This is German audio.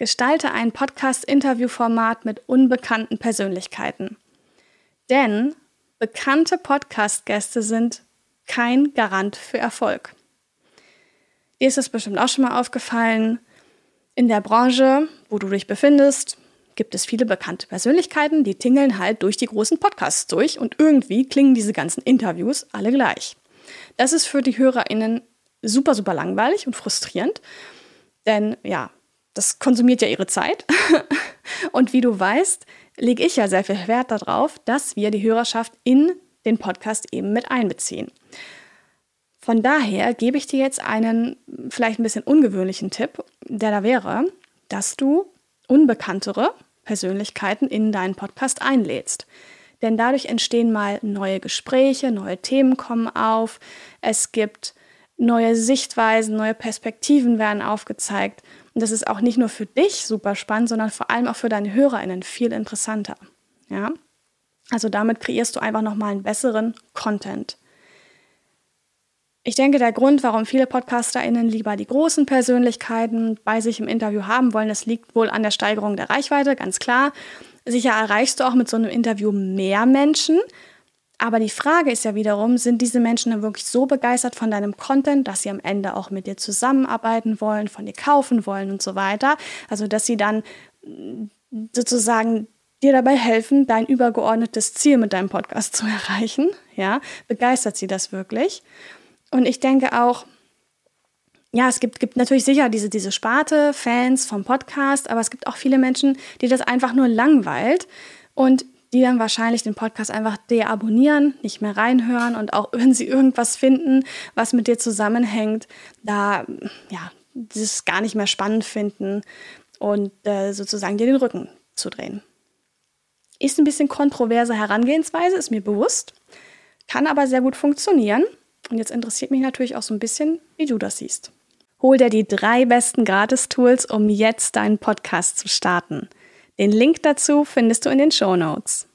Gestalte ein Podcast-Interview-Format mit unbekannten Persönlichkeiten. Denn bekannte Podcast-Gäste sind kein Garant für Erfolg. Dir ist es bestimmt auch schon mal aufgefallen, in der Branche, wo du dich befindest, gibt es viele bekannte Persönlichkeiten, die tingeln halt durch die großen Podcasts durch und irgendwie klingen diese ganzen Interviews alle gleich. Das ist für die HörerInnen super, super langweilig und frustrierend, denn ja, das konsumiert ja ihre Zeit. Und wie du weißt, lege ich ja sehr viel Wert darauf, dass wir die Hörerschaft in den Podcast eben mit einbeziehen. Von daher gebe ich dir jetzt einen vielleicht ein bisschen ungewöhnlichen Tipp, der da wäre, dass du unbekanntere Persönlichkeiten in deinen Podcast einlädst. Denn dadurch entstehen mal neue Gespräche, neue Themen kommen auf, es gibt neue Sichtweisen, neue Perspektiven werden aufgezeigt und das ist auch nicht nur für dich super spannend, sondern vor allem auch für deine HörerInnen viel interessanter. Ja? Also damit kreierst du einfach nochmal einen besseren Content. Ich denke, der Grund, warum viele PodcasterInnen lieber die großen Persönlichkeiten bei sich im Interview haben wollen, das liegt wohl an der Steigerung der Reichweite, ganz klar. Sicher erreichst du auch mit so einem Interview mehr Menschen, aber die Frage ist ja wiederum, sind diese Menschen dann wirklich so begeistert von deinem Content, dass sie am Ende auch mit dir zusammenarbeiten wollen, von dir kaufen wollen und so weiter? Also, dass sie dann mm, sozusagen dir dabei helfen, dein übergeordnetes Ziel mit deinem Podcast zu erreichen. Ja, begeistert sie das wirklich? Und ich denke auch, ja, es gibt, gibt natürlich sicher diese, diese Sparte, Fans vom Podcast, aber es gibt auch viele Menschen, die das einfach nur langweilt und die dann wahrscheinlich den Podcast einfach deabonnieren, nicht mehr reinhören und auch wenn sie irgendwas finden, was mit dir zusammenhängt, da ja, das gar nicht mehr spannend finden und äh, sozusagen dir den Rücken zu drehen. Ist ein bisschen kontroverse Herangehensweise, ist mir bewusst, kann aber sehr gut funktionieren. Und jetzt interessiert mich natürlich auch so ein bisschen, wie du das siehst. Hol dir die drei besten Gratis-Tools, um jetzt deinen Podcast zu starten. Den Link dazu findest du in den Show Notes.